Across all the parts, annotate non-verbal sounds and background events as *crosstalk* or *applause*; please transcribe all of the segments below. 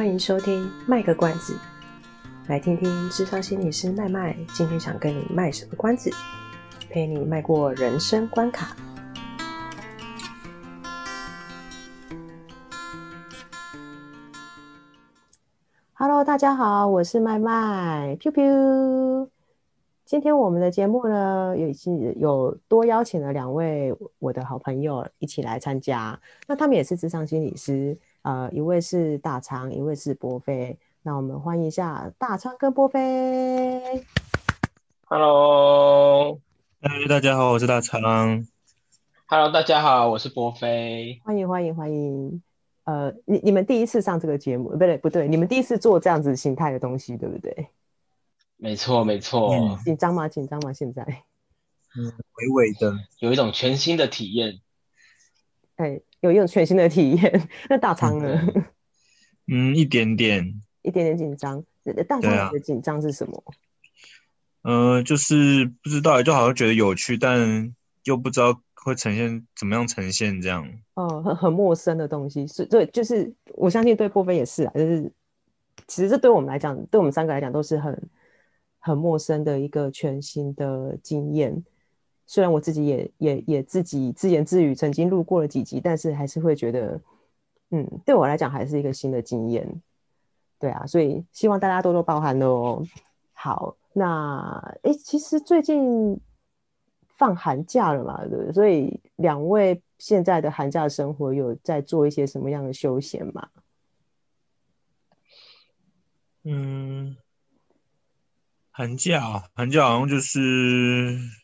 欢迎收听卖个关子，来听听智商心理师麦麦今天想跟你卖什么关子，陪你迈过人生关卡。Hello，大家好，我是麦麦，Piu Piu。今天我们的节目呢，有有多邀请了两位我的好朋友一起来参加，那他们也是智商心理师。呃，一位是大昌，一位是波飞。那我们欢迎一下大昌跟波飞。Hello，嗨，大家好，我是大昌。Hello，大家好，我是波飞。欢迎欢迎欢迎。呃，你你们第一次上这个节目，不对不对，你们第一次做这样子形态的东西，对不对？没错没错。紧张吗？紧张吗？现在？嗯，微微的，有一种全新的体验。哎。有一种全新的体验，*laughs* 那大仓呢？嗯，一点点，一点点紧张。大昌的紧张是什么？嗯、呃，就是不知道，就好像觉得有趣，但又不知道会呈现怎么样呈现这样。哦，很很陌生的东西，是对，就是我相信对波菲也是啊，就是其实这对我们来讲，对我们三个来讲都是很很陌生的一个全新的经验。虽然我自己也也也自己自言自语，曾经录过了几集，但是还是会觉得，嗯，对我来讲还是一个新的经验。对啊，所以希望大家多多包涵哦。好，那诶，其实最近放寒假了嘛，对对？所以两位现在的寒假生活有在做一些什么样的休闲吗？嗯，寒假，寒假好像就是。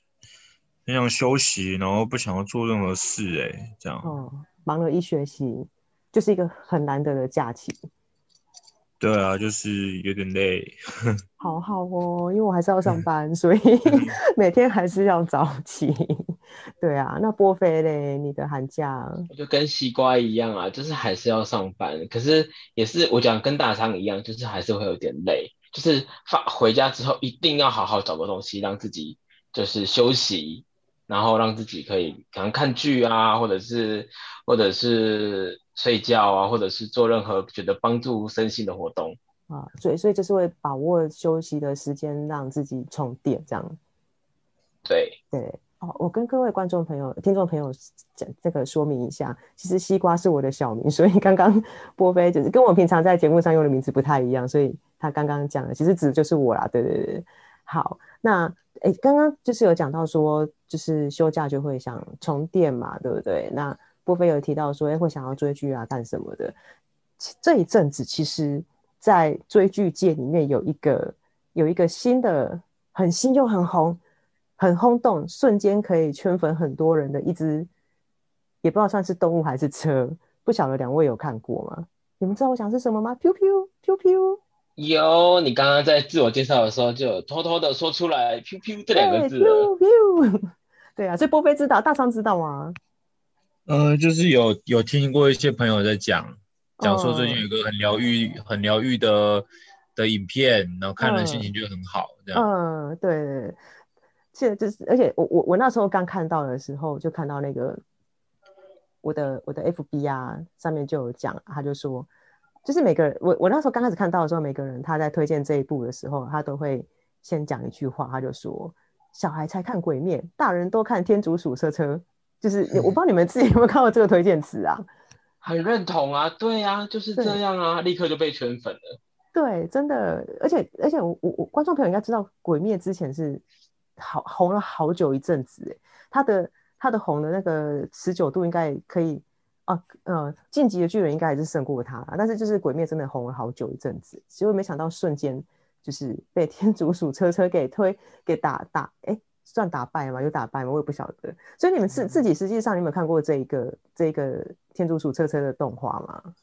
很想休息，然后不想要做任何事，哎，这样。哦，忙了一学期，就是一个很难得的假期。对啊，就是有点累。*laughs* 好好哦，因为我还是要上班，所以 *laughs* 每天还是要早起。对啊，那波菲嘞，你的寒假？我就跟西瓜一样啊，就是还是要上班，可是也是我讲跟大昌一样，就是还是会有点累，就是发回家之后一定要好好找个东西让自己就是休息。然后让自己可以可能看剧啊，或者是或者是睡觉啊，或者是做任何觉得帮助身心的活动啊，所以所以就是会把握休息的时间，让自己充电，这样。对对哦，我跟各位观众朋友、听众朋友讲这个说明一下，其实西瓜是我的小名，所以刚刚 *laughs* 波菲就是跟我平常在节目上用的名字不太一样，所以他刚刚讲的其实指的就是我啦。对对对，好，那。哎，刚刚就是有讲到说，就是休假就会想充电嘛，对不对？那波菲有提到说，哎，会想要追剧啊，干什么的？这一阵子，其实，在追剧界里面有一个有一个新的、很新又很红、很轰动，瞬间可以圈粉很多人的一只，也不知道算是动物还是车，不晓得两位有看过吗？你们知道我想是什么吗？Piu Piu Piu Piu。有，你刚刚在自我介绍的时候就偷偷的说出来 “piu piu” 这两个字。piu。*laughs* 对啊，所以波菲知道，大昌知道吗？呃，就是有有听过一些朋友在讲，讲说最近有个很疗愈、很疗愈的的影片，然后看了心情就很好，这样。嗯，对对。现在就是，而且我我我那时候刚看到的时候，就看到那个我的我的 FB 啊上面就有讲，他就说。就是每个人，我我那时候刚开始看到的时候，每个人他在推荐这一部的时候，他都会先讲一句话，他就说：“小孩才看鬼灭，大人都看天竺鼠车车。”就是我不知道你们自己有没有看过这个推荐词啊？*laughs* 很认同啊，对啊，就是这样啊，立刻就被圈粉了。对，真的，而且而且我我观众朋友应该知道，鬼灭之前是好红了好久一阵子，哎，他的他的红的那个持久度应该可以。啊，呃，晋级的巨人应该还是胜过他，但是就是鬼灭真的红了好久一阵子，结果没想到瞬间就是被天竺鼠车车给推给打打，哎，算打败吗？有打败吗？我也不晓得。所以你们自自己实际上你有没有看过这一个这一个天竺鼠车车的动画吗？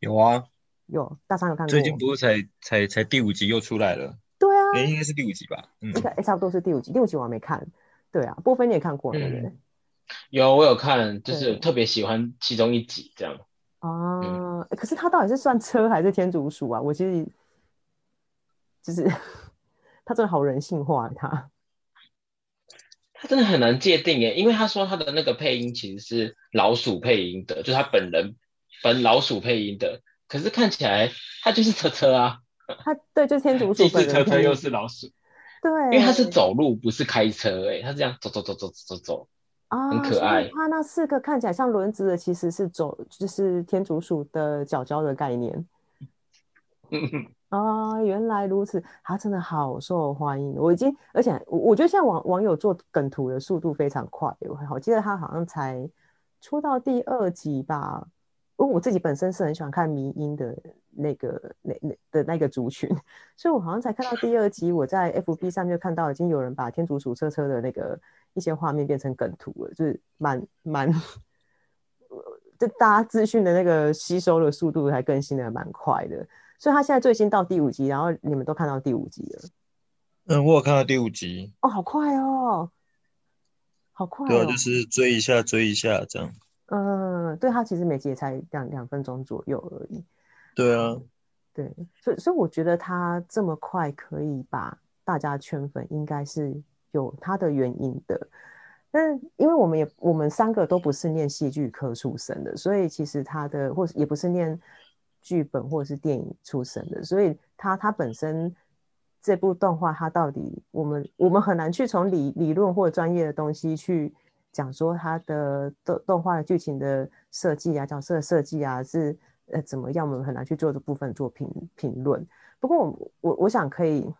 有啊，有，大三有看过。最近不是才才才第五集又出来了？对啊，哎，应该是第五集吧？嗯，应该差不多是第五集，第五集我还没看。对啊，波菲你也看过了，对不对？嗯有，我有看，就是特别喜欢其中一集这样。哦、嗯，可是他到底是算车还是天竺鼠啊？我其实就是他真的好人性化，他他真的很难界定耶，因为他说他的那个配音其实是老鼠配音的，就是他本人本老鼠配音的，可是看起来他就是车车啊。他对，就是天竺 *laughs* 鼠。既是车车又是老鼠。对，因为他是走路，不是开车，哎，他这样走走走走走走，啊，很可爱。它那四个看起来像轮子的，其实是走，就是天竺鼠的脚脚的概念。*laughs* 啊，原来如此，它真的好受欢迎。我已经，而且我我觉得现在网网友做梗图的速度非常快。我我记得他好像才出到第二集吧。因为我自己本身是很喜欢看迷音的那个那那的那个族群，*laughs* 所以我好像才看到第二集，我在 FB 上面就看到已经有人把天竺鼠车车的那个一些画面变成梗图了，就是蛮蛮，就大家资讯的那个吸收的速度还更新的蛮快的。所以他现在最新到第五集，然后你们都看到第五集了。嗯，我有看到第五集。哦，好快哦，好快哦。对啊，就是追一下，追一下这样。嗯，对，他其实每集也才两两分钟左右而已。对啊，对，所以所以我觉得他这么快可以把大家圈粉，应该是有他的原因的。但因为我们也我们三个都不是念戏剧科出身的，所以其实他的或是也不是念。剧本或者是电影出身的，所以他他本身这部动画，他到底我们我们很难去从理理论或者专业的东西去讲说他的动动画的剧情的设计啊、角色的设计啊是呃怎么样，我们很难去做这部分做评评论。不过我我我想可以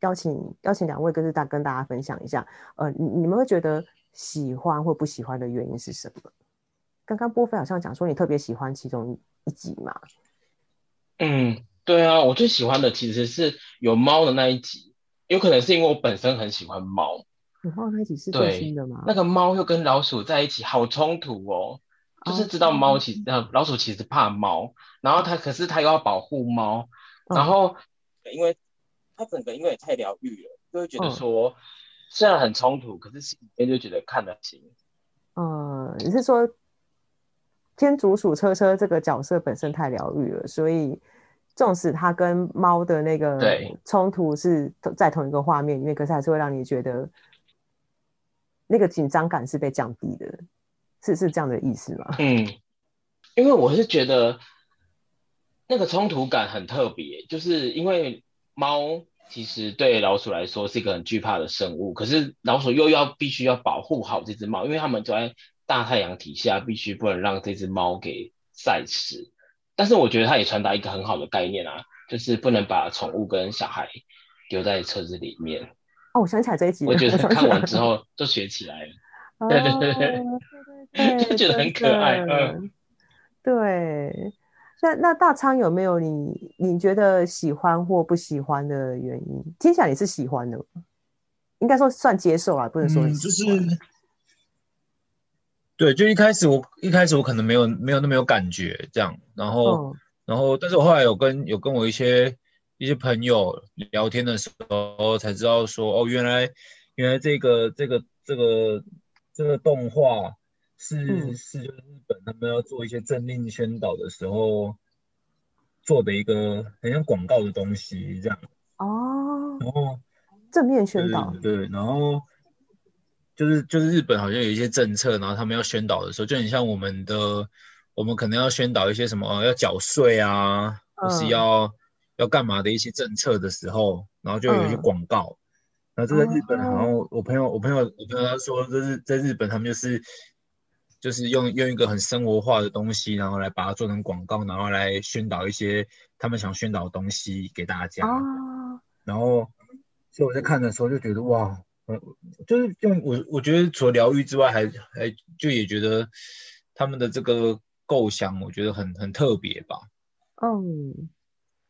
邀请邀请两位跟大跟大家分享一下，呃，你你们会觉得喜欢或不喜欢的原因是什么？刚刚波菲好像讲说你特别喜欢其中一集嘛。嗯，对啊，我最喜欢的其实是有猫的那一集，有可能是因为我本身很喜欢猫。有放在一起是最新的吗？那个猫又跟老鼠在一起，好冲突哦。就是知道猫其实、哦、老鼠其实怕猫，然后它可是它又要保护猫，哦、然后因为它整个因为也太疗愈了，就会觉得说、哦、虽然很冲突，可是心里面就觉得看得清。嗯，你是说？天竺鼠车车这个角色本身太疗愈了，所以纵使它跟猫的那个冲突是在同一个画面里面，可是还是会让你觉得那个紧张感是被降低的，是是这样的意思吗？嗯，因为我是觉得那个冲突感很特别，就是因为猫其实对老鼠来说是一个很惧怕的生物，可是老鼠又要必须要保护好这只猫，因为它们走在大太阳底下必须不能让这只猫给晒死，但是我觉得它也传达一个很好的概念啊，就是不能把宠物跟小孩丢在车子里面。哦，我想起来这一集，我觉得看完之后就学起来了。对对对对，就觉得很可爱。嗯，对。那那大仓有没有你你觉得喜欢或不喜欢的原因？听起来你是喜欢的，应该说算接受啊，不能说、嗯、就是。对，就一开始我一开始我可能没有没有那么有感觉这样，然后、哦、然后，但是我后来有跟有跟我一些一些朋友聊天的时候，才知道说哦，原来原来这个这个这个这个动画是、嗯、是就是日本他们要做一些政令宣导的时候做的一个很像广告的东西这样。哦。然后正面宣导。对，对，然后。就是就是日本好像有一些政策，然后他们要宣导的时候，就很像我们的，我们可能要宣导一些什么要缴税啊，或是要、嗯、要干嘛的一些政策的时候，然后就有一些广告。然后这在日本，好像我朋友我朋友我朋友他说，这是在日本他们就是就是用用一个很生活化的东西，然后来把它做成广告，然后来宣导一些他们想宣导的东西给大家。嗯、然后所以我在看的时候就觉得哇。嗯，就是用我，我觉得除了疗愈之外还，还还就也觉得他们的这个构想，我觉得很很特别吧。嗯，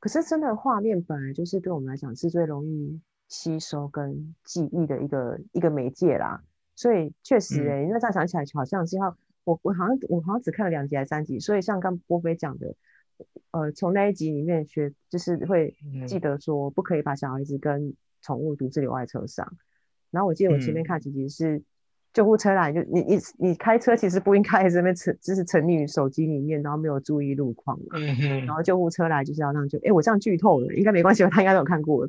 可是真的画面本来就是对我们来讲是最容易吸收跟记忆的一个一个媒介啦，所以确实哎、欸，那、嗯、这样想起来好像是要我我好像我好像只看了两集还是三集，所以像刚波菲讲的，呃，从那一集里面学就是会记得说不可以把小孩子跟宠物独自留在车上。然后我记得我前面看几集是救护车来，嗯、就你你你开车其实不应该在这边沉，就是沉溺于手机里面，然后没有注意路况嘛。嗯哼。然后救护车来就是要让就，哎，我这样剧透了，应该没关系吧？他应该都有看过。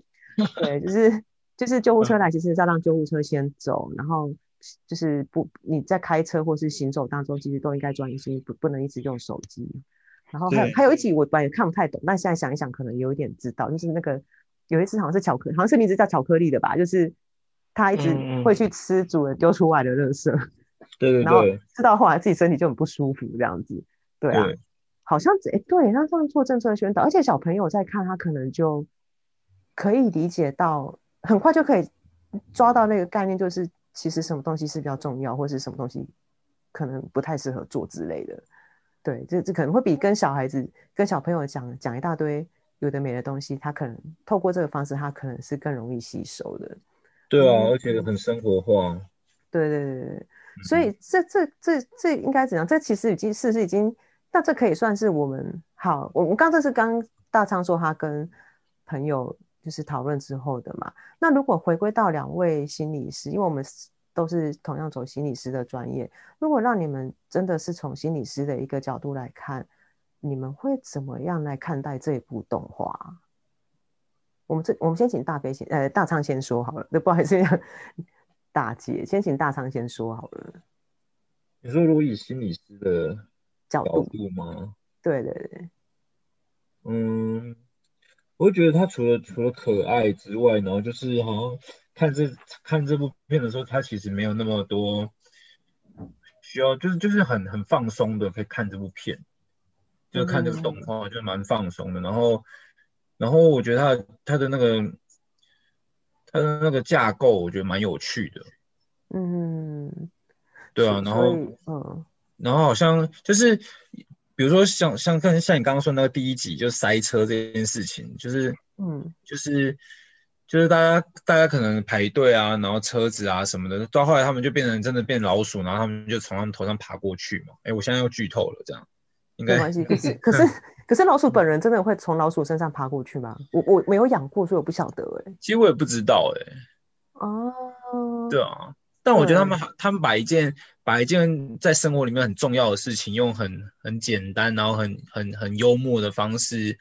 对，就是就是救护车来，其实是要让救护车先走，然后就是不你在开车或是行走当中，其实都应该专心，不不能一直用手机。然后还有还有一集我本来也看不太懂，但现在想一想可能有一点知道，就是那个有一次好像是巧克力，好像是名字叫巧克力的吧，就是他一直会去吃主人丢出来的垃圾，*laughs* 对对对，然后吃到后来自己身体就很不舒服这样子，对啊，对好像哎对，那这样做政策的宣导，而且小朋友在看他可能就可以理解到，很快就可以抓到那个概念，就是其实什么东西是比较重要，或是什么东西可能不太适合做之类的。对，这这可能会比跟小孩子、跟小朋友讲讲一大堆有的没的东西，他可能透过这个方式，他可能是更容易吸收的。对啊，嗯、而且很生活化。对对对对，所以这这这这应该怎样？这其实已经是是已经，那这可以算是我们好。我们刚这是刚大昌说他跟朋友就是讨论之后的嘛。那如果回归到两位心理师，因为我们。都是同样走心理师的专业。如果让你们真的是从心理师的一个角度来看，你们会怎么样来看待这一部动画？我们这我们先请大飞先，呃，大昌先说好了。那 *laughs* 不好意思，大姐先请大昌先说好了。你说如果以心理师的角度吗？对对对。嗯，我会觉得他除了除了可爱之外，然后就是好像。看这看这部片的时候，他其实没有那么多需要，就是就是很很放松的可以看这部片，就看这个动画就蛮放松的。然后然后我觉得它它的那个它的那个架构，我觉得蛮有趣的。嗯，对啊，然后嗯，然后好像就是比如说像像像像你刚刚说那个第一集，就塞车这件事情，就是嗯，就是。就是大家，大家可能排队啊，然后车子啊什么的，到后来他们就变成真的变老鼠，然后他们就从他们头上爬过去嘛。哎，我现在又剧透了，这样应该没关系。可是，可是，*laughs* 可是老鼠本人真的会从老鼠身上爬过去吗？我我没有养过，所以我不晓得哎。其实我也不知道哎。哦。对啊，但我觉得他们他们把一件把一件在生活里面很重要的事情，用很很简单，然后很很很幽默的方式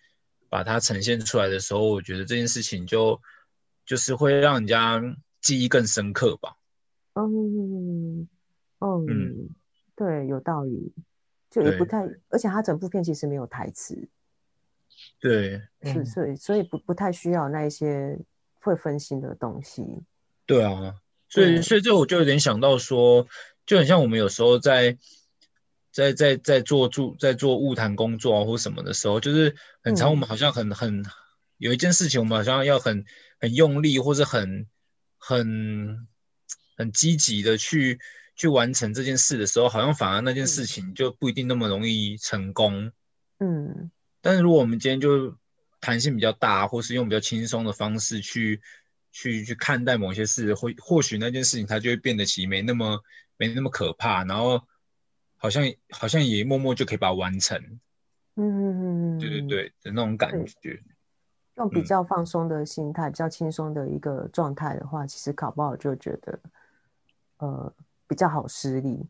把它呈现出来的时候，我觉得这件事情就。就是会让人家记忆更深刻吧。嗯，嗯，嗯，对，有道理。就也不太，而且他整部片其实没有台词。对，是，所以所以不不太需要那一些会分心的东西。对啊，所以所以这我就有点想到说，就很像我们有时候在在在在做助在做物谈工作啊或什么的时候，就是很长我们好像很很有一件事情，我们好像要很。很用力，或是很很很积极的去去完成这件事的时候，好像反而那件事情就不一定那么容易成功。嗯，但是如果我们今天就弹性比较大，或是用比较轻松的方式去去去看待某些事，或或许那件事情它就会变得其实没那么没那么可怕，然后好像好像也默默就可以把它完成。嗯嗯嗯，对对对的那种感觉。用比较放松的心态，嗯、比较轻松的一个状态的话，其实考不好就觉得，呃，比较好施力。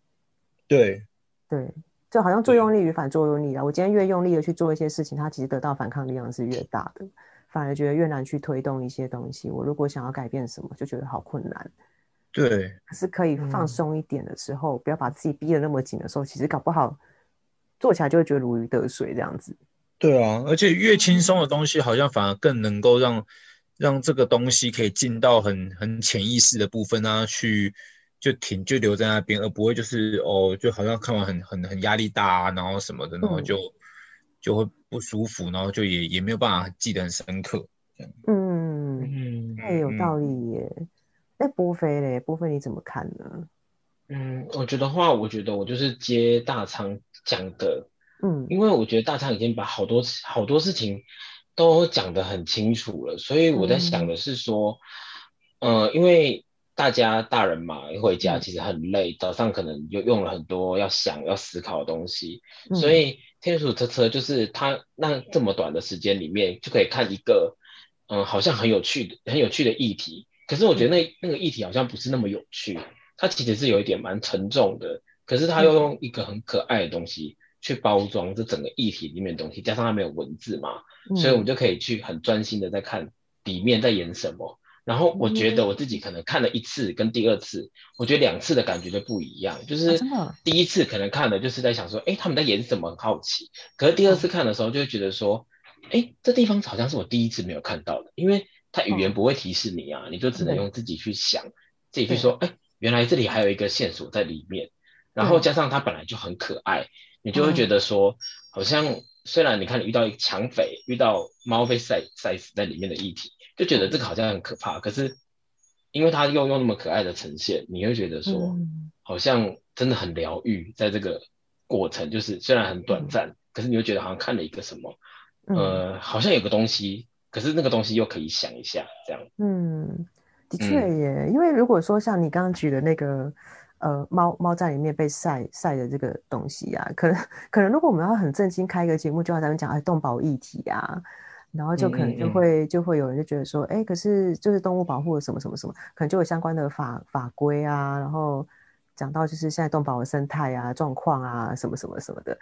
对，对，就好像作用力与反作用力啊。我今天越用力的去做一些事情，它其实得到反抗力量是越大的，反而觉得越难去推动一些东西。我如果想要改变什么，就觉得好困难。对，可是可以放松一点的时候，嗯、不要把自己逼得那么紧的时候，其实搞不好做起来就会觉得如鱼得水这样子。对啊，而且越轻松的东西，好像反而更能够让让这个东西可以进到很很潜意识的部分啊，去就停就留在那边，而不会就是哦，就好像看完很很很压力大啊，然后什么的，然后就、嗯、就会不舒服，然后就也也没有办法记得很深刻。嗯嗯，那也有道理耶。那、嗯，波菲嘞，波菲你怎么看呢？嗯，我觉得话，我觉得我就是接大仓讲的。嗯，因为我觉得大仓已经把好多好多事情都讲得很清楚了，所以我在想的是说，嗯、呃，因为大家大人嘛，一回家其实很累，早上可能又用了很多要想要思考的东西，嗯、所以天竺鼠车车就是他那这么短的时间里面就可以看一个，嗯、呃，好像很有趣的很有趣的议题，可是我觉得那那个议题好像不是那么有趣，它其实是有一点蛮沉重的，可是他又用一个很可爱的东西。去包装这整个议题里面的东西，加上它没有文字嘛，嗯、所以我们就可以去很专心的在看里面在演什么。然后我觉得我自己可能看了一次跟第二次，我觉得两次的感觉就不一样。就是第一次可能看的就是在想说，哎，他们在演什么，很好奇。可是第二次看的时候，就会觉得说，哎，这地方好像是我第一次没有看到的，因为它语言不会提示你啊，你就只能用自己去想，自己去说，哎，原来这里还有一个线索在里面。然后加上它本来就很可爱，你就会觉得说，好像虽然你看你遇到一个抢匪，遇到猫被塞塞死在里面的议题。就觉得这个好像很可怕，可是因为他又用那么可爱的呈现，你会觉得说，嗯、好像真的很疗愈。在这个过程，就是虽然很短暂，嗯、可是你会觉得好像看了一个什么，嗯、呃，好像有个东西，可是那个东西又可以想一下这样。嗯，的确耶，嗯、因为如果说像你刚刚举的那个，呃，猫猫在里面被晒晒的这个东西啊，可能可能如果我们要很正经开一个节目，就要咱们讲哎动保议题啊。然后就可能就会、嗯嗯、就会有人就觉得说，哎，可是就是动物保护什么什么什么，可能就有相关的法法规啊，然后讲到就是现在动保的生态啊、状况啊什么什么什么的，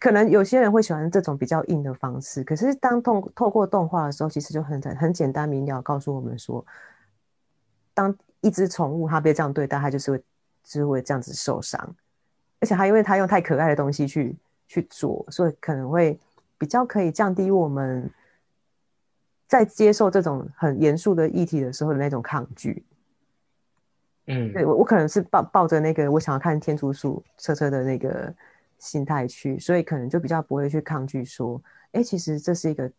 可能有些人会喜欢这种比较硬的方式。可是当透透过动画的时候，其实就很很简单明了告诉我们说，当一只宠物它被这样对待，它就是会就是会这样子受伤，而且它因为它用太可爱的东西去去做，所以可能会比较可以降低我们。在接受这种很严肃的议题的时候的那种抗拒，嗯，对我我可能是抱抱着那个我想要看天竺鼠车车的那个心态去，所以可能就比较不会去抗拒说，哎，其实这是一个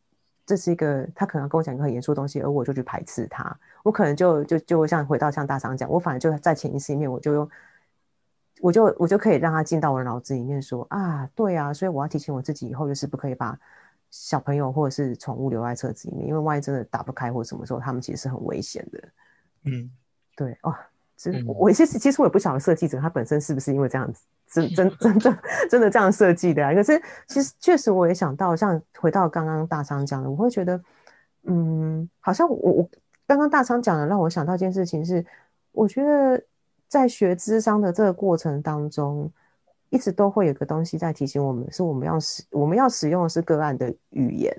这是一个他可能跟我讲一个很严肃的东西，而我就去排斥他，我可能就就就会像回到像大厂讲，我反而就在潜意识里面，我就用我就我就可以让他进到我的脑子里面说啊，对啊，所以我要提醒我自己以后就是不可以把。小朋友或者是宠物留在车子里面，因为万一真的打不开或者什么时候，他们其实是很危险的。嗯，对哦，其实我其实其实我也不晓得设计者他本身是不是因为这样子，真真真的真的这样设计的啊。可是其实确实我也想到，像回到刚刚大昌讲的，我会觉得，嗯，好像我我刚刚大昌讲的让我想到一件事情是，我觉得在学智商的这个过程当中。一直都会有个东西在提醒我们，是我们要使我们要使用的是个案的语言。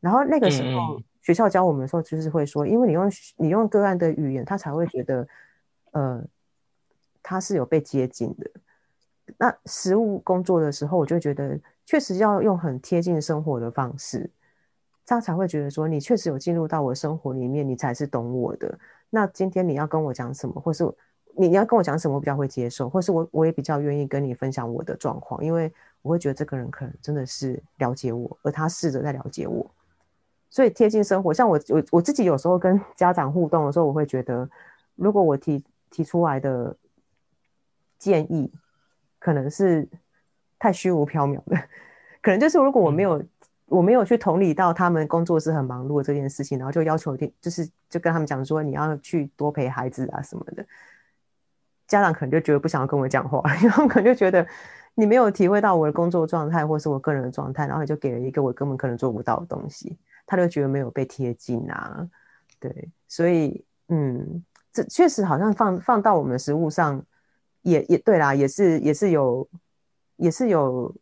然后那个时候学校教我们的时候，就是会说，因为你用你用个案的语言，他才会觉得，呃，他是有被接近的。那实务工作的时候，我就觉得确实要用很贴近生活的方式，他才会觉得说，你确实有进入到我的生活里面，你才是懂我的。那今天你要跟我讲什么，或是？你你要跟我讲什么，我比较会接受，或是我我也比较愿意跟你分享我的状况，因为我会觉得这个人可能真的是了解我，而他试着在了解我，所以贴近生活。像我我我自己有时候跟家长互动的时候，我会觉得，如果我提提出来的建议可能是太虚无缥缈的，可能就是如果我没有我没有去同理到他们工作是很忙碌的这件事情，然后就要求一就是就跟他们讲说你要去多陪孩子啊什么的。家长可能就觉得不想要跟我讲话，*laughs* 然后可能就觉得你没有体会到我的工作状态，或是我个人的状态，然后你就给了一个我根本可能做不到的东西，他就觉得没有被贴近啊。对，所以嗯，这确实好像放放到我们的实务上也，也对啦，也是也是有也是有，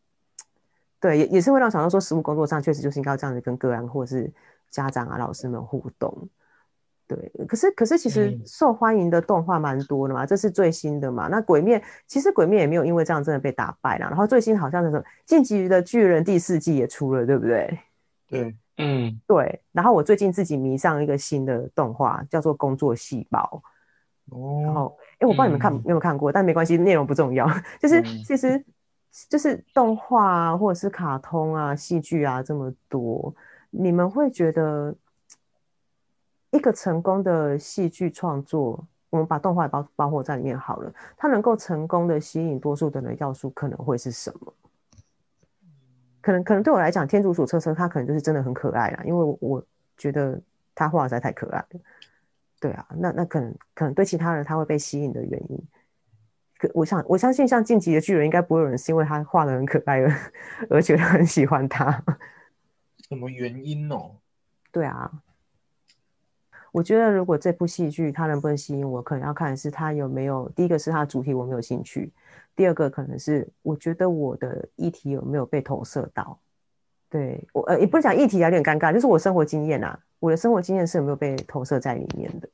对，也也是会让想到说，实务工作上确实就是应该这样子跟个案或是家长啊、老师们互动。对，可是可是其实受欢迎的动画蛮多的嘛，嗯、这是最新的嘛。那鬼灭其实鬼灭也没有因为这样真的被打败了。然后最新好像是什么《进击的巨人》第四季也出了，对不对？对，嗯，对。然后我最近自己迷上一个新的动画，叫做《工作细胞》。哦。然后，哎，我不知道你们看、嗯、有没有看过，但没关系，内容不重要。*laughs* 就是其实就是动画啊，或者是卡通啊、戏剧啊这么多，你们会觉得？一个成功的戏剧创作，我们把动画包包括在里面好了。它能够成功的吸引多数的人，要素可能会是什么？可能可能对我来讲，天竺鼠车车它可能就是真的很可爱啦，因为我觉得它画的实在太可爱了。对啊，那那可能可能对其他人他会被吸引的原因，可我想我相信像进击的巨人应该不会有人是因为他画的很可爱而 *laughs* 而觉得很喜欢他。*laughs* 什么原因哦？对啊。我觉得，如果这部戏剧它能不能吸引我，可能要看的是它有没有。第一个是它的主题我没有兴趣，第二个可能是我觉得我的议题有没有被投射到。对我呃，也不是讲议题有点尴尬，就是我生活经验啊，我的生活经验是有没有被投射在里面的。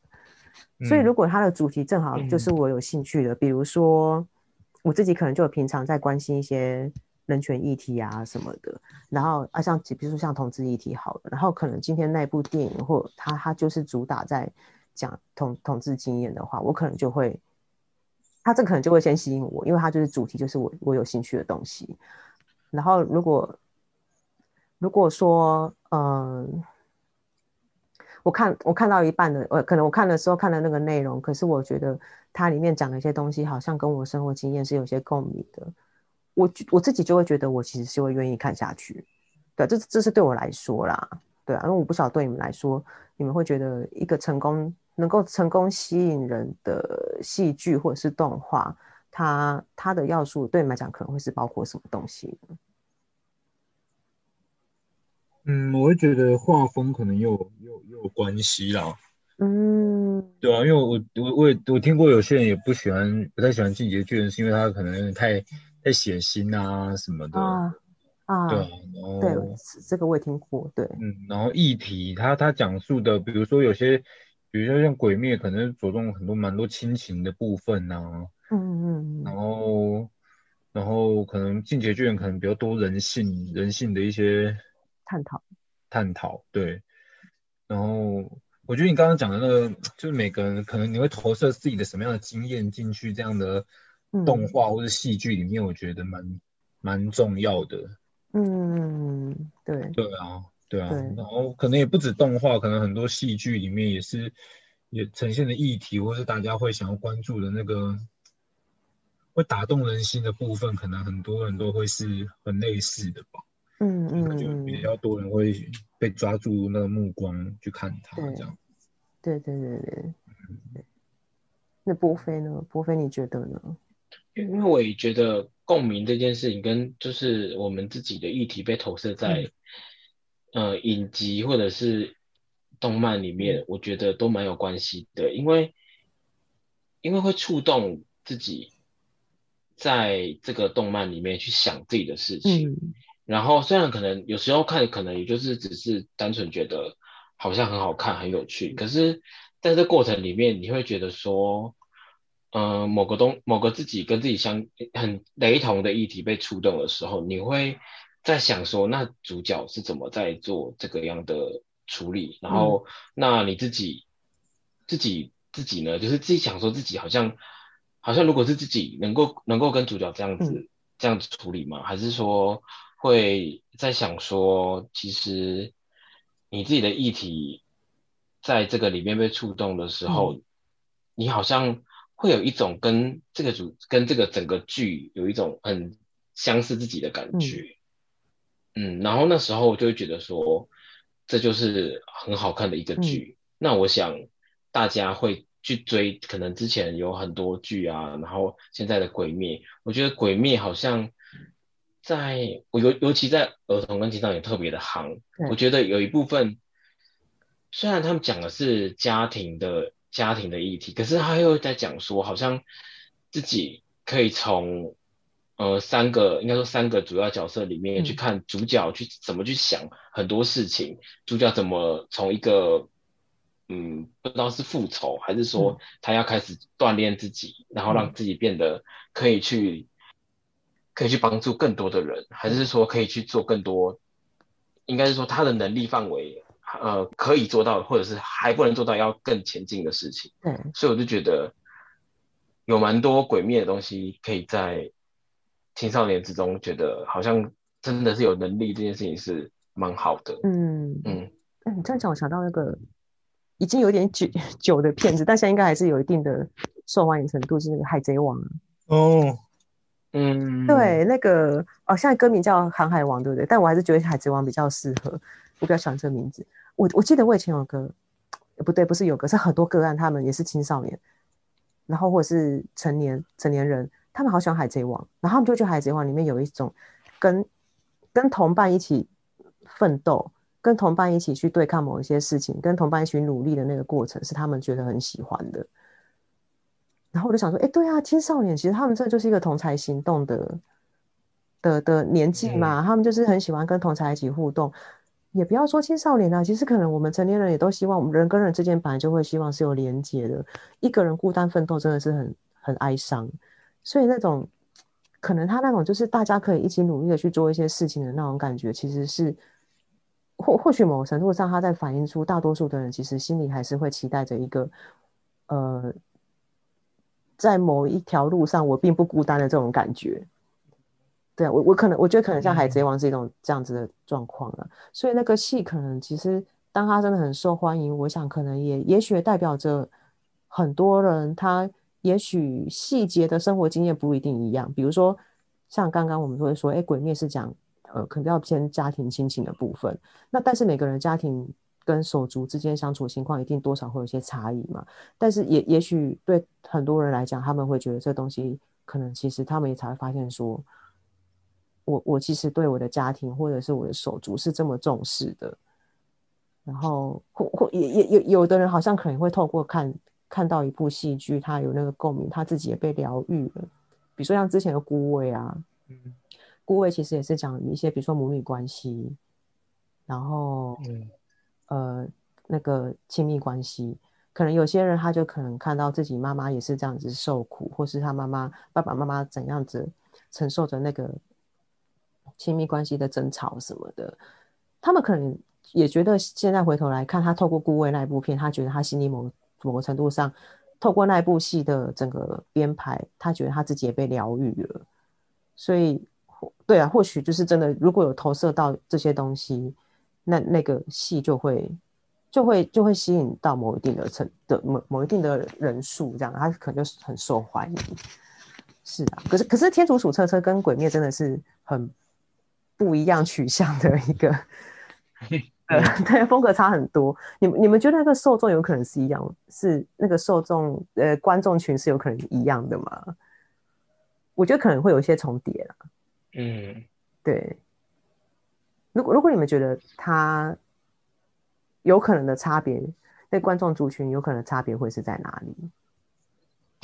所以如果它的主题正好就是我有兴趣的，嗯、比如说我自己可能就平常在关心一些人权议题啊什么的，然后啊像比如说像同志议题好了，然后可能今天那部电影或它它就是主打在讲同同志经验的话，我可能就会，它这可能就会先吸引我，因为它就是主题就是我我有兴趣的东西。然后如果如果说嗯。我看我看到一半的，呃，可能我看的时候看的那个内容，可是我觉得它里面讲的一些东西好像跟我生活经验是有些共鸣的，我我自己就会觉得我其实是会愿意看下去，对，这这是对我来说啦，对啊，因为我不晓得对你们来说，你们会觉得一个成功能够成功吸引人的戏剧或者是动画，它它的要素对你们来讲可能会是包括什么东西呢？嗯，我会觉得画风可能有有有关系啦。嗯，对啊，因为我我我也我听过有些人也不喜欢，不太喜欢进击的巨人，是因为他可能太太血腥啊什么的。啊啊，对啊，然后对，这个我也听过。对，嗯，然后议题他他讲述的，比如说有些，比如说像鬼灭，可能着重很多蛮多亲情的部分啊。嗯嗯嗯。然后然后可能进击的巨人可能比较多人性人性的一些。探讨，探讨，对。然后我觉得你刚刚讲的那个，就是每个人可能你会投射自己的什么样的经验进去这样的动画或者戏剧里面，我觉得蛮蛮重要的。嗯，对。对啊，对啊。对。然后可能也不止动画，可能很多戏剧里面也是也呈现的议题，或是大家会想要关注的那个会打动人心的部分，可能很多人都会是很类似的吧。嗯嗯，就比较多人会被抓住那个目光去看他这样。对对对对，嗯、那波菲呢？波菲你觉得呢？因为我也觉得共鸣这件事情跟就是我们自己的议题被投射在、嗯、呃影集或者是动漫里面，我觉得都蛮有关系的，因为因为会触动自己在这个动漫里面去想自己的事情。嗯然后虽然可能有时候看，可能也就是只是单纯觉得好像很好看、很有趣，可是在这过程里面，你会觉得说，嗯、呃，某个东、某个自己跟自己相很雷同的议题被触动的时候，你会在想说，那主角是怎么在做这个样的处理？然后，那你自己、自己、自己呢？就是自己想说自己好像，好像如果是自己能够能够跟主角这样子这样子处理吗？还是说？会在想说，其实你自己的议题在这个里面被触动的时候，嗯、你好像会有一种跟这个主、跟这个整个剧有一种很相似自己的感觉。嗯，嗯，然后那时候我就会觉得说，这就是很好看的一个剧。嗯、那我想大家会去追，可能之前有很多剧啊，然后现在的《鬼灭》，我觉得《鬼灭》好像。在我尤尤其在儿童跟青少年特别的夯，我觉得有一部分，虽然他们讲的是家庭的家庭的议题，可是他又在讲说，好像自己可以从呃三个应该说三个主要角色里面去看主角去怎么去想很多事情，嗯、主角怎么从一个嗯不知道是复仇还是说他要开始锻炼自己，嗯、然后让自己变得可以去。可以去帮助更多的人，还是说可以去做更多？应该是说他的能力范围，呃，可以做到，或者是还不能做到要更前进的事情。对，所以我就觉得有蛮多鬼灭的东西，可以在青少年之中，觉得好像真的是有能力这件事情是蛮好的。嗯嗯，哎，你这样讲，我想到那个已经有点久久的片子，但现在应该还是有一定的受欢迎程度，是那个《海贼王》哦。嗯，对，那个哦，现在歌名叫《航海王》，对不对？但我还是觉得《海贼王》比较适合，我比较喜欢这个名字。我我记得我以前有个，不对，不是有个，是很多个案，他们也是青少年，然后或者是成年成年人，他们好喜欢《海贼王》，然后他们就觉得《海贼王》里面有一种跟跟同伴一起奋斗，跟同伴一起去对抗某一些事情，跟同伴一起努力的那个过程，是他们觉得很喜欢的。然后我就想说，哎，对啊，青少年其实他们这就是一个同才行动的的的年纪嘛，嗯、他们就是很喜欢跟同才一起互动。也不要说青少年啊，其实可能我们成年人也都希望，我们人跟人之间本来就会希望是有连接的。一个人孤单奋斗真的是很很哀伤，所以那种可能他那种就是大家可以一起努力的去做一些事情的那种感觉，其实是或或许某程度上，他在反映出大多数的人其实心里还是会期待着一个呃，在某一条路上我并不孤单的这种感觉。对啊，我我可能我觉得可能像《海贼王》是一种这样子的状况了，嗯、所以那个戏可能其实当他真的很受欢迎，我想可能也也许代表着很多人他也许细节的生活经验不一定一样，比如说像刚刚我们都会说，哎，《鬼灭》是讲呃可能要偏家庭亲情的部分，那但是每个人家庭跟手足之间相处情况一定多少会有些差异嘛，但是也也许对很多人来讲，他们会觉得这东西可能其实他们也才会发现说。我我其实对我的家庭或者是我的手足是这么重视的，然后或或也也有有的人好像可能会透过看看到一部戏剧，他有那个共鸣，他自己也被疗愈了。比如说像之前的《孤味》啊，嗯，《孤味》其实也是讲一些比如说母女关系，然后嗯呃那个亲密关系，可能有些人他就可能看到自己妈妈也是这样子受苦，或是他妈妈爸爸妈妈怎样子承受着那个。亲密关系的争吵什么的，他们可能也觉得，现在回头来看，他透过《孤味》那一部片，他觉得他心里某某个程度上，透过那一部戏的整个编排，他觉得他自己也被疗愈了。所以，对啊，或许就是真的，如果有投射到这些东西，那那个戏就会就会就会吸引到某一定的层的某某一定的人数，这样他可能就很受欢迎。是啊，可是可是《天竺鼠车车》跟《鬼灭》真的是很。不一样取向的一个，*laughs* 呃，对，风格差很多。你们你们觉得那个受众有可能是一样？是那个受众呃观众群是有可能一样的吗？我觉得可能会有一些重叠啦。嗯，对。如果如果你们觉得它有可能的差别，那观众族群有可能差别会是在哪里？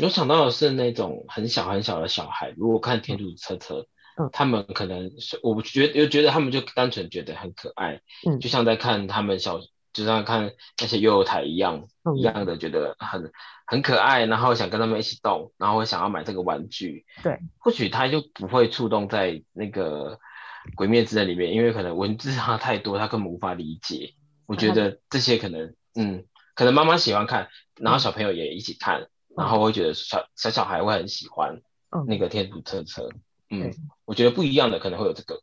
我想到的是那种很小很小的小孩，如果看《天竺鼠车车》。嗯，他们可能是，我觉得又觉得他们就单纯觉得很可爱，嗯，就像在看他们小，就像看那些幼幼台一样，嗯、一样的觉得很很可爱，然后想跟他们一起动，然后想要买这个玩具。对，或许他就不会触动在那个《鬼灭之刃》里面，因为可能文字上太多，他根本无法理解。我觉得这些可能，嗯，可能妈妈喜欢看，然后小朋友也一起看，嗯、然后会觉得小小小孩会很喜欢那个天竺车车。嗯，我觉得不一样的可能会有这个，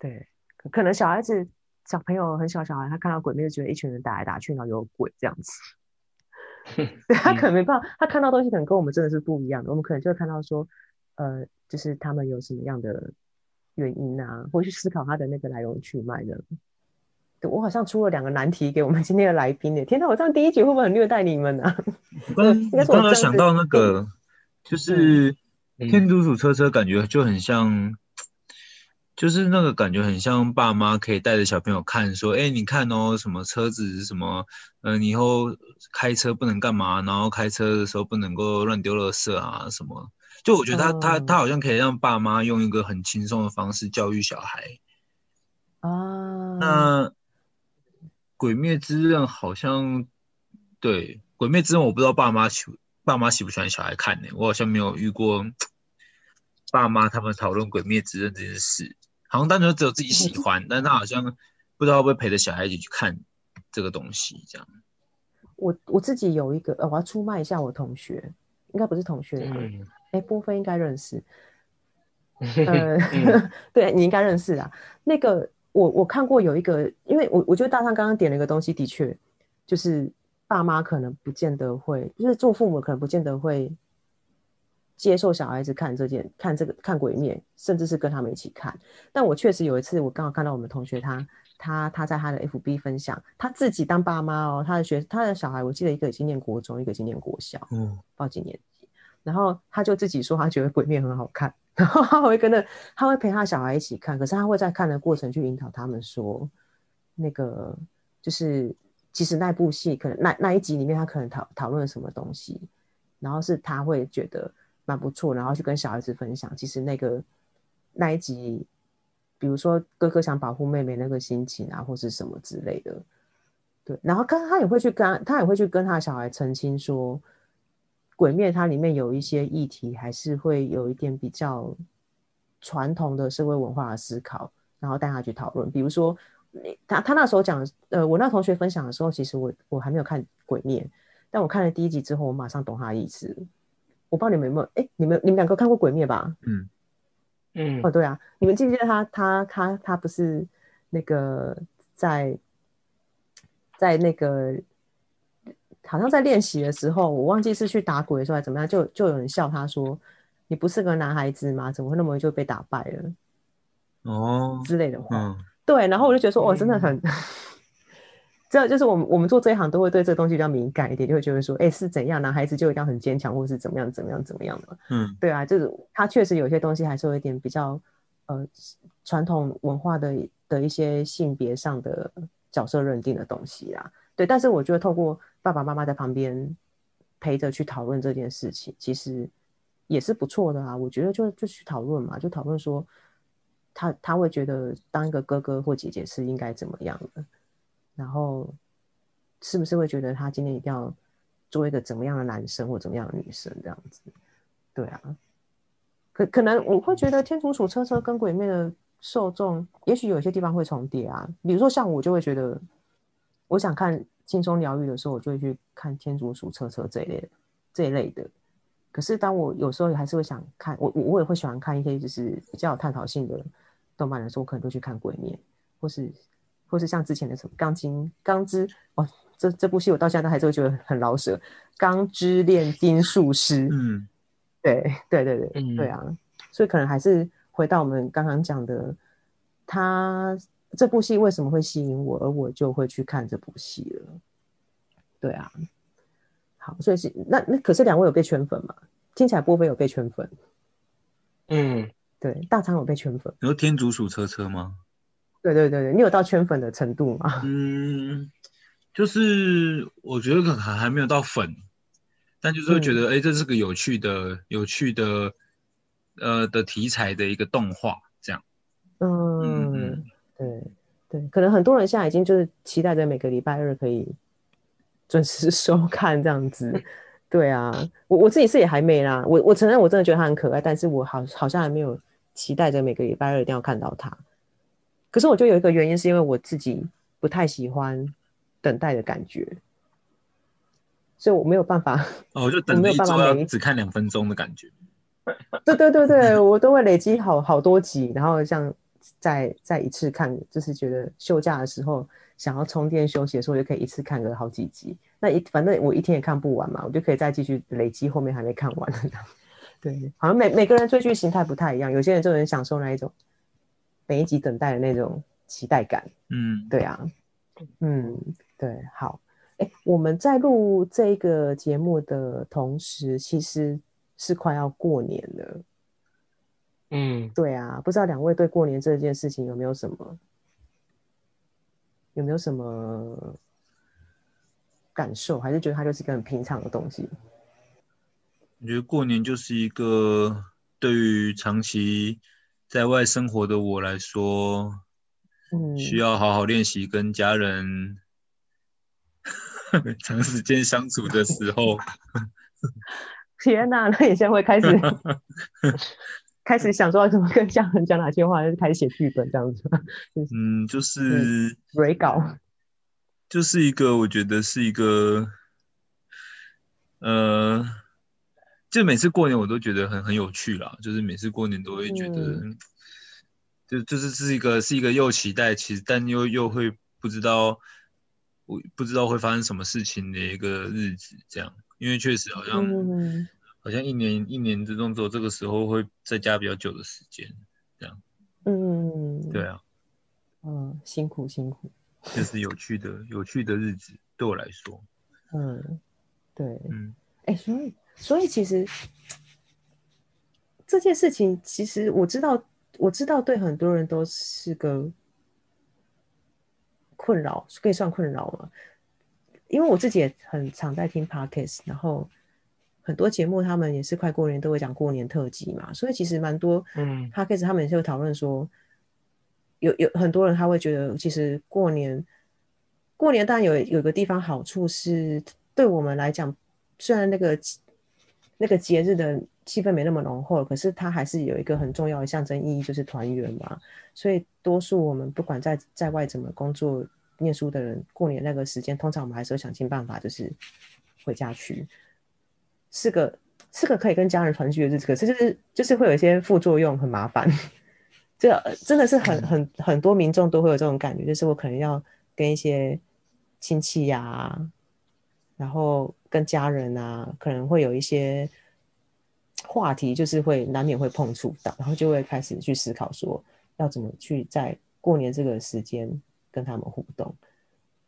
对，可能小孩子小朋友很小小孩，他看到鬼灭就觉得一群人打来打去，然后有鬼这样子，*laughs* 对他可能没办法，他看到东西可能跟我们真的是不一样的，我们可能就会看到说，呃，就是他们有什么样的原因啊，或去思考他的那个来龙去脉的。对，我好像出了两个难题给我们今天的来宾呢，天哪，我这样第一集会不会很虐待你们啊？我刚 *laughs* 我刚刚想到那个，就是。天竺鼠车车感觉就很像，就是那个感觉很像爸妈可以带着小朋友看，说，哎，你看哦，什么车子什么，嗯，你以后开车不能干嘛，然后开车的时候不能够乱丢垃圾啊什么。就我觉得他他他好像可以让爸妈用一个很轻松的方式教育小孩。啊，那鬼灭之刃好像，对，鬼灭之刃我不知道爸妈爸妈喜不喜欢小孩看呢？我好像没有遇过 *tsk* 爸妈他们讨论《鬼灭之刃》这件事，好像单纯只有自己喜欢，*laughs* 但他好像不知道会不会陪着小孩一起去看这个东西这样。我我自己有一个，呃，我要出卖一下我同学，应该不是同学，哎、嗯欸，波菲应该认识，*laughs* 呃，*laughs* 嗯、对你应该认识啊。那个我我看过有一个，因为我我觉得大上刚刚点了一个东西，的确就是。爸妈可能不见得会，就是做父母可能不见得会接受小孩子看这件、看这个、看鬼面，甚至是跟他们一起看。但我确实有一次，我刚好看到我们同学他他他在他的 FB 分享，他自己当爸妈哦，他的学他的小孩，我记得一个已经念国中，一个已经念国小，嗯，不知道几年级。然后他就自己说他觉得鬼面很好看，然后他会跟着他会陪他小孩一起看，可是他会在看的过程去引导他们说，那个就是。其实那部戏可能那那一集里面他可能讨讨论什么东西，然后是他会觉得蛮不错，然后去跟小孩子分享。其实那个那一集比如说哥哥想保护妹妹那个心情啊，或是什么之类的。对，然后他他也会去跟他也会去跟他的小孩澄清说，《鬼灭》它里面有一些议题还是会有一点比较传统的社会文化的思考，然后带他去讨论。比如说，他他那时候讲，呃，我那同学分享的时候，其实我我还没有看《鬼灭》，但我看了第一集之后，我马上懂他的意思。我不知道你们有没有，哎，你们你们两个看过《鬼灭》吧？嗯嗯，哦，对啊，你们记不记得他他他他不是那个在。在那个好像在练习的时候，我忘记是去打鬼的时候还是怎么样，就就有人笑他说：“你不是个男孩子吗？怎么会那么容易就被打败了？”哦之类的话。嗯，对。然后我就觉得说：“哦，真的很，*laughs* 这、嗯、就是我们我们做这一行都会对这个东西比较敏感一点，就会觉得说：哎，是怎样？男孩子就一定要很坚强，或是怎么样怎么样怎么样的？嗯，对啊，就是他确实有些东西还是有一点比较呃传统文化的的一些性别上的。”角色认定的东西啦，对，但是我觉得透过爸爸妈妈在旁边陪着去讨论这件事情，其实也是不错的啊。我觉得就就去讨论嘛，就讨论说他他会觉得当一个哥哥或姐姐是应该怎么样的，然后是不是会觉得他今天一定要做一个怎么样的男生或怎么样的女生这样子？对啊，可可能我会觉得天竺鼠车车跟鬼面的。受众也许有些地方会重叠啊，比如说像我就会觉得，我想看轻松疗愈的时候，我就会去看《天竺鼠车车》这一类的这一类的。可是当我有时候还是会想看，我我也会喜欢看一些就是比较有探讨性的动漫的时候，我可能就去看《鬼灭》，或是或是像之前的什么《钢筋钢之》哦，这这部戏我到现在都还是会觉得很老舍，《钢之炼金术师》。嗯，对对对对，嗯、对啊，所以可能还是。回到我们刚刚讲的，他这部戏为什么会吸引我，而我就会去看这部戏了。对啊，好，所以是那那可是两位有被圈粉吗？听起来波菲有被圈粉。嗯，对，大仓有被圈粉。你说天竺鼠车车吗？对对对对，你有到圈粉的程度吗？嗯，就是我觉得可能还没有到粉，但就是会觉得，哎、嗯欸，这是个有趣的、有趣的。呃的题材的一个动画，这样，嗯，嗯对对，可能很多人现在已经就是期待着每个礼拜二可以 *laughs* 准时收看这样子，对啊，我我自己是也还没啦，我我承认我真的觉得它很可爱，但是我好好像还没有期待着每个礼拜二一定要看到他。可是我就有一个原因，是因为我自己不太喜欢等待的感觉，所以我没有办法，哦，我就 *laughs* 等着一周要只看两分钟的感觉。对对对对，我都会累积好好多集，然后像再再一次看，就是觉得休假的时候想要充电休息的时候，就可以一次看个好几集。那一反正我一天也看不完嘛，我就可以再继续累积后面还没看完的。对，好像每每个人追剧形态不太一样，有些人就能享受那一种每一集等待的那种期待感。嗯，对啊，嗯，对，好，哎，我们在录这个节目的同时，其实。是快要过年了，嗯，对啊，不知道两位对过年这件事情有没有什么，有没有什么感受，还是觉得它就是一个很平常的东西？我觉得过年就是一个对于长期在外生活的我来说，嗯，需要好好练习跟家人 *laughs* 长时间相处的时候。*laughs* 天哪，那你现在会开始 *laughs* 开始想说要怎么跟家人讲哪些话，就是开始写剧本这样子吗？嗯，就是蕊稿，就是一个我觉得是一个，呃，就每次过年我都觉得很很有趣啦，就是每次过年都会觉得，嗯、就就是是一个是一个又期待其实但又又会不知道我不知道会发生什么事情的一个日子这样。因为确实好像，嗯、好像一年一年之中，只有这个时候会在家比较久的时间，这样。嗯，对啊。嗯，辛苦辛苦。就是有趣的有趣的日子，对我来说。嗯，对。嗯。哎、欸，所以所以其实这件事情，其实我知道，我知道，对很多人都是个困扰，可以算困扰吗？因为我自己也很常在听 Podcast，然后很多节目他们也是快过年都会讲过年特辑嘛，所以其实蛮多嗯 Podcast 他们也是会讨论说，有有很多人他会觉得，其实过年过年当然有有个地方好处是，对我们来讲，虽然那个那个节日的气氛没那么浓厚，可是它还是有一个很重要的象征意义，就是团圆嘛。所以多数我们不管在在外怎么工作、念书的人，过年那个时间，通常我们还是会想尽办法，就是回家去，是个是个可以跟家人团聚的日子。可是就是就是会有一些副作用，很麻烦。*laughs* 这真的是很很很多民众都会有这种感觉，就是我可能要跟一些亲戚呀、啊，然后跟家人啊，可能会有一些话题，就是会难免会碰触到，然后就会开始去思考说要怎么去在过年这个时间跟他们互动。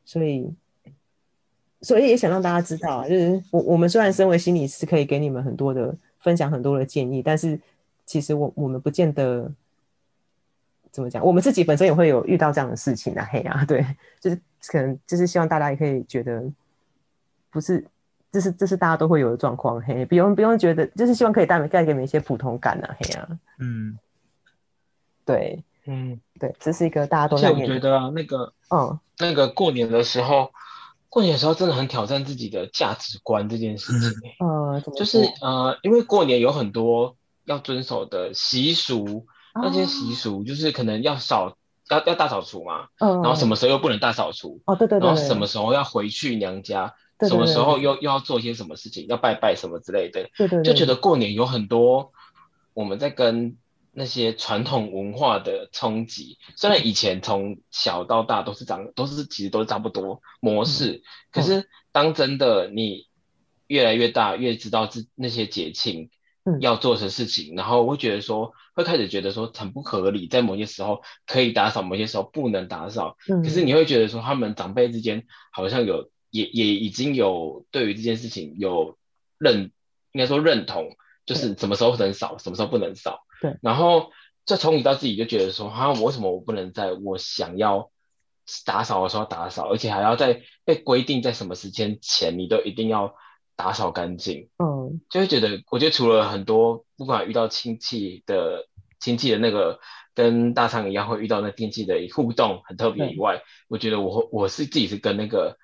所以，所以也想让大家知道，就是我我们虽然身为心理师，可以给你们很多的分享，很多的建议，但是其实我我们不见得。怎么讲？我们自己本身也会有遇到这样的事情啊，嘿啊，对，就是可能就是希望大家也可以觉得，不是，这是这是大家都会有的状况，嘿，不用不用觉得，就是希望可以带带给你们一些普通感啊，嘿啊，嗯，对，嗯，对，这是一个大家都在。我觉得啊，那个，嗯，那个过年的时候，过年的时候真的很挑战自己的价值观这件事情，*laughs* 嗯，就是呃，因为过年有很多要遵守的习俗。那些习俗就是可能要扫，要要大扫除嘛，嗯，然后什么时候又不能大扫除，哦，对对对，然后什么时候要回去娘家，对对对，什么时候又又要做一些什么事情，要拜拜什么之类的，对对对，就觉得过年有很多我们在跟那些传统文化的冲击。虽然以前从小到大都是长，都是其实都是差不多模式，嗯，可是当真的你越来越大，越知道自那些节庆。要做的事情，然后会觉得说，会开始觉得说很不合理，在某些时候可以打扫，某些时候不能打扫。嗯，可是你会觉得说，他们长辈之间好像有，也也已经有对于这件事情有认，应该说认同，就是什么时候能扫，什么时候不能扫。对，然后就从你到自己就觉得说，哈，为什么我不能在我想要打扫的时候打扫，而且还要在被规定在什么时间前，你都一定要。打扫干净，嗯，就会觉得，我觉得除了很多不管遇到亲戚的亲戚的那个跟大仓一样会遇到那电器的互动很特别以外，我觉得我我是自己是跟那个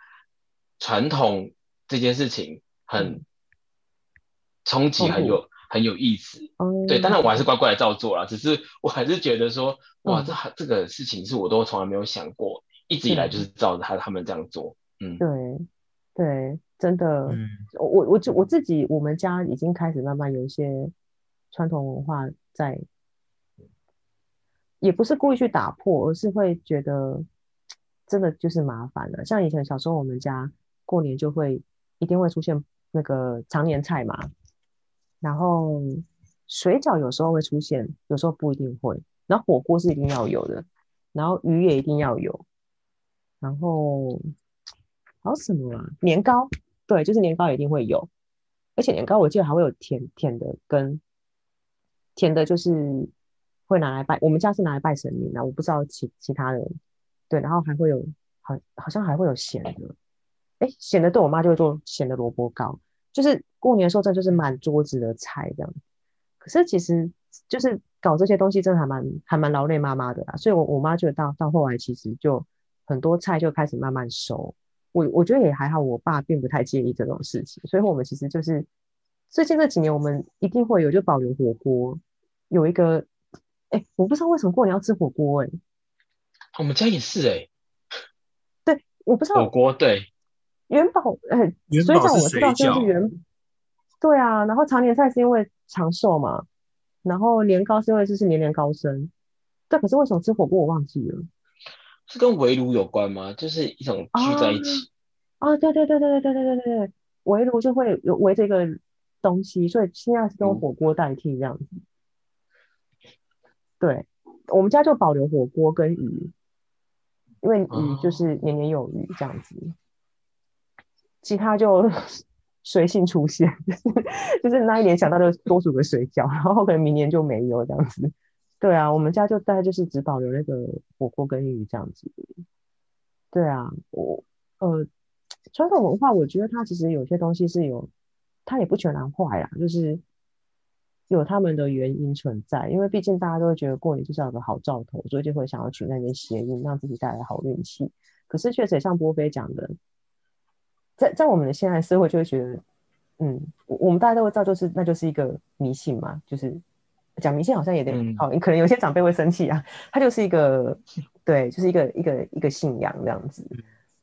传统这件事情很冲击，很有很有意思。嗯，对，当然我还是乖乖的照做了，只是我还是觉得说，哇，嗯，这这个事情是我都从来没有想过，一直以来就是照着他他们这样做，嗯，对对。真的，嗯，我我就我自己，我们家已经开始慢慢有一些传统文化在，也不是故意去打破，而是会觉得真的就是麻烦了。像以前小时候，我们家过年就会一定会出现那个常年菜嘛，然后水饺有时候会出现，有时候不一定会，然后火锅是一定要有的，然后鱼也一定要有，然后还有什么啊？年糕。对，就是年糕一定会有，而且年糕我记得还会有甜甜的跟甜的，就是会拿来拜。我们家是拿来拜神明的，我不知道其其他人。对，然后还会有好好像还会有咸的，哎，咸的对我妈就会做咸的萝卜糕，就是过年的时候这就是满桌子的菜这样。可是其实就是搞这些东西真的还蛮还蛮劳累妈妈的啦，所以我我妈就到到后来其实就很多菜就开始慢慢熟。我我觉得也还好，我爸并不太介意这种事情，所以我们其实就是最近这几年，我们一定会有就保留火锅，有一个，哎，我不知道为什么过年要吃火锅，哎，我们家也是，哎，对，我不知道火锅对，元宝，哎，水饺我知道就是元，对啊，然后长年菜是因为长寿嘛，然后年糕是因为就是年年高升，对，可是为什么吃火锅我忘记了。是跟围炉有关吗？就是一种聚在一起。啊、哦，对对对对对对对对对，围炉就会有围着一个东西，所以现在是用火锅代替这样子。嗯、对，我们家就保留火锅跟鱼，因为鱼就是年年有余这样子，哦、其他就随性出现，*laughs* 就是那一年想到就多煮个水饺，*laughs* 然后可能明年就没有这样子。对啊，我们家就大概就是只保留那个火锅跟鱼这样子。对啊，我呃传统文化，我觉得它其实有些东西是有，它也不全然坏啦。就是有他们的原因存在，因为毕竟大家都会觉得过年就是要有个好兆头，所以就会想要取那些谐音，让自己带来好运气。可是确实也像波菲讲的，在在我们的现代社会就会觉得，嗯，我我们大家都会知道，就是那就是一个迷信嘛，就是讲迷信好像有点、嗯、好，可能有些长辈会生气啊，他就是一个 *laughs* 对，就是一个一个一个信仰这样子，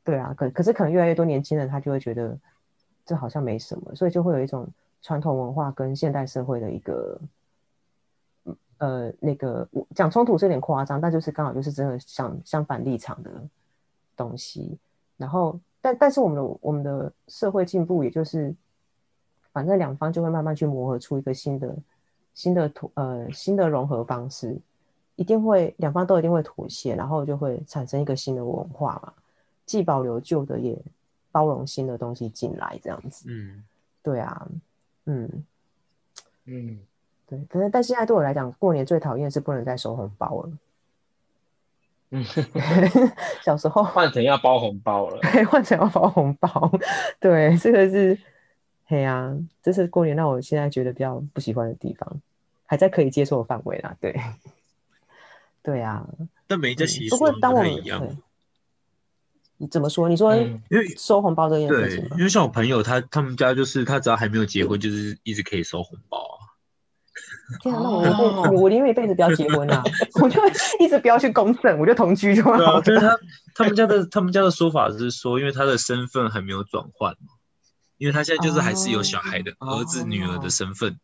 对啊，可可是可能越来越多年轻人他就会觉得这好像没什么，所以就会有一种。传统文化跟现代社会的一个，呃，那个讲冲突是有点夸张，但就是刚好就是真的相相反立场的东西。然后，但但是我们的我们的社会进步，也就是反正两方就会慢慢去磨合出一个新的新的妥呃新的融合方式，一定会两方都一定会妥协，然后就会产生一个新的文化嘛，既保留旧的，也包容新的东西进来，这样子。嗯，对啊。嗯嗯，对，可是但现在对我来讲，过年最讨厌是不能再收红包了。嗯，*laughs* 小时候。换成要包红包了，对，*laughs* 换成要包红包，*laughs* 对，这个是，嘿呀、啊，这是过年让我现在觉得比较不喜欢的地方，还在可以接受的范围啦，对，对啊，但每一个习俗不太一样。你怎么说？你说，因为收红包这件事情，对，因为像我朋友他他们家就是他只要还没有结婚，就是一直可以收红包啊。*laughs* 天啊，那我我我宁愿一辈子不要结婚啊，*laughs* 我就一直不要去公证，我就同居就好了。对啊，*laughs* 就是他他们家的他们家的说法是说，因为他的身份还没有转换，因为他现在就是还是有小孩的儿子女儿的身份，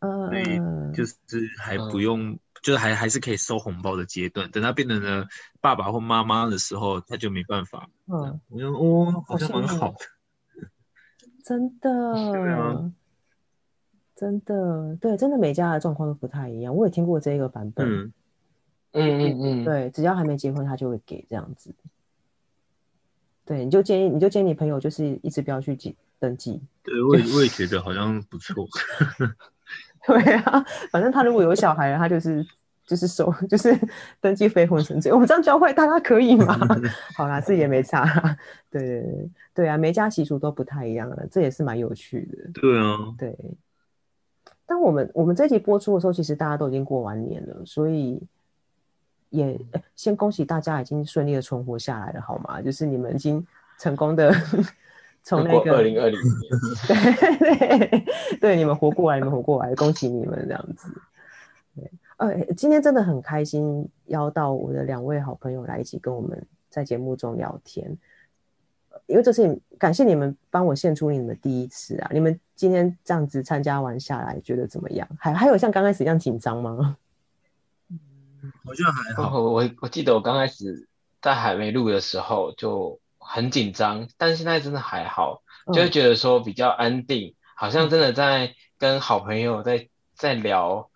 嗯，所以就是还不用。就是还还是可以收红包的阶段，等他变成了爸爸或妈妈的时候，他就没办法。嗯，我觉得哦，好像蛮好的。真的，对啊，真的，对，真的每家的状况都不太一样。我也听过这个版本。嗯嗯嗯嗯，对，只要还没结婚，他就会给这样子。对，你就建议，你就建议你朋友就是一直不要去记登记。对，我也我也觉得好像不错。*laughs* 对啊，反正他如果有小孩，他就是就是收 *laughs* 就是登记非婚生子。我们这样教坏大家可以吗？*laughs* 好啦，这也没差。对对对对啊，每家习俗都不太一样了，这也是蛮有趣的。对啊，对。但我们我们这集播出的时候，其实大家都已经过完年了，所以也先恭喜大家已经顺利的存活下来了，好吗？就是你们已经成功的。*laughs* 从那个二零二零年，*laughs* 对对对，你们活过来，你们活过来，恭喜你们这样子。对，呃，今天真的很开心，邀到我的两位好朋友来一起跟我们在节目中聊天。因为这是感谢你们帮我献出你们的第一次啊！你们今天这样子参加完下来，觉得怎么样？还还有像刚开始一样紧张吗？*laughs* 好像还好。我我我记得我刚开始在还没录的时候就。很紧张，但是现在真的还好，就会觉得说比较安定，嗯、好像真的在跟好朋友在在聊，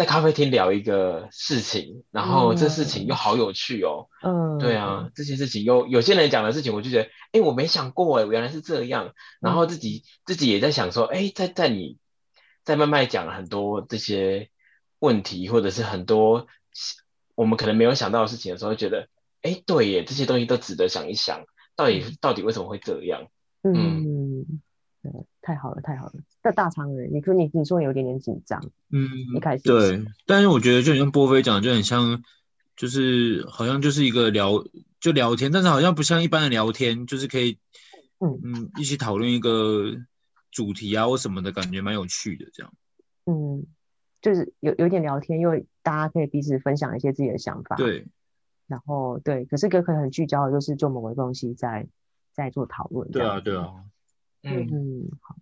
在咖啡厅聊一个事情，然后这事情又好有趣哦。嗯，对啊，这些事情又有些人讲的事情，我就觉得，哎，我没想过哎，原来是这样。然后自己、嗯、自己也在想说，哎，在在你在慢慢讲了很多这些问题，或者是很多我们可能没有想到的事情的时候，觉得。哎，对耶，这些东西都值得想一想，到底、嗯、到底为什么会这样？嗯，嗯太好了，太好了。那大长人，你说你你说你有点点紧张，嗯，一开始对，但是我觉得就很像波菲讲，就很像，就是好像就是一个聊就聊天，但是好像不像一般的聊天，就是可以嗯嗯一起讨论一个主题啊或什么的感觉，蛮有趣的这样。嗯，就是有有点聊天，因为大家可以彼此分享一些自己的想法。对。然后对，可是哥可能很聚焦的就是做某个东西在在做讨论。对啊，对啊。嗯嗯，好，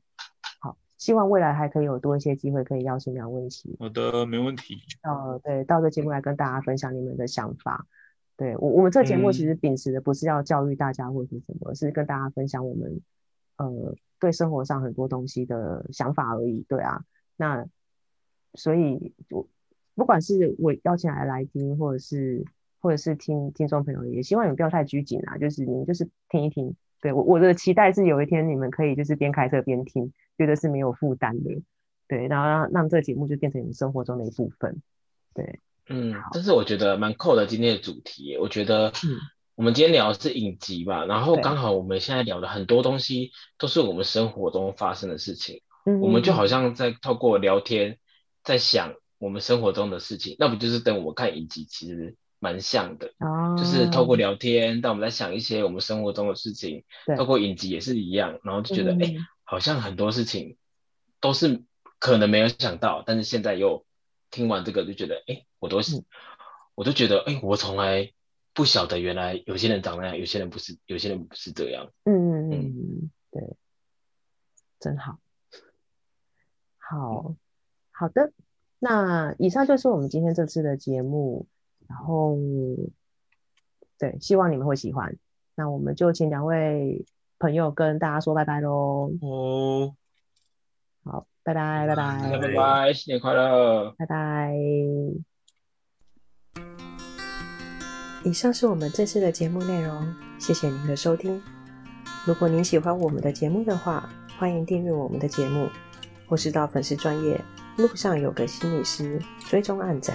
好，希望未来还可以有多一些机会可以邀请两位一起。好的，没问题。呃，对，到这节目来跟大家分享你们的想法。对我，我们这节目其实秉持的不是要教育大家或者是什么，嗯、是跟大家分享我们呃对生活上很多东西的想法而已。对啊，那所以我不管是我邀请来的来宾，或者是。或者是听听众朋友也希望你们不要太拘谨啊，就是你们就是听一听。对，我我的期待是有一天你们可以就是边开车边听，觉得是没有负担的。对，然后让让这个节目就变成你们生活中的一部分。对，嗯，这是我觉得蛮扣的今天的主题。我觉得，嗯，我们今天聊的是影集吧，然后刚好我们现在聊的很多东西都是我们生活中发生的事情。嗯，我们就好像在透过聊天，在想我们生活中的事情，那不就是等我们看影集其实蛮像的？哦，就是透过聊天，但我们在想一些我们生活中的事情，对，透过影集也是一样，然后就觉得，哎、嗯欸，好像很多事情都是可能没有想到，但是现在又听完这个就觉得，哎、欸，我都是，我都觉得，哎、欸，我从来不晓得原来有些人长那样，有些人不是，有些人不是这样。嗯嗯嗯，对，真好。好，好的，那以上就是我们今天这次的节目，然后对，希望你们会喜欢。那我们就请两位朋友跟大家说拜拜喽。哦，好，拜拜，拜拜，拜拜，新年快乐，拜拜。以上是我们这次的节目内容，谢谢您的收听。如果您喜欢我们的节目的话，欢迎订阅我们的节目。或是到粉丝专业路上有个心理师追踪暗赞。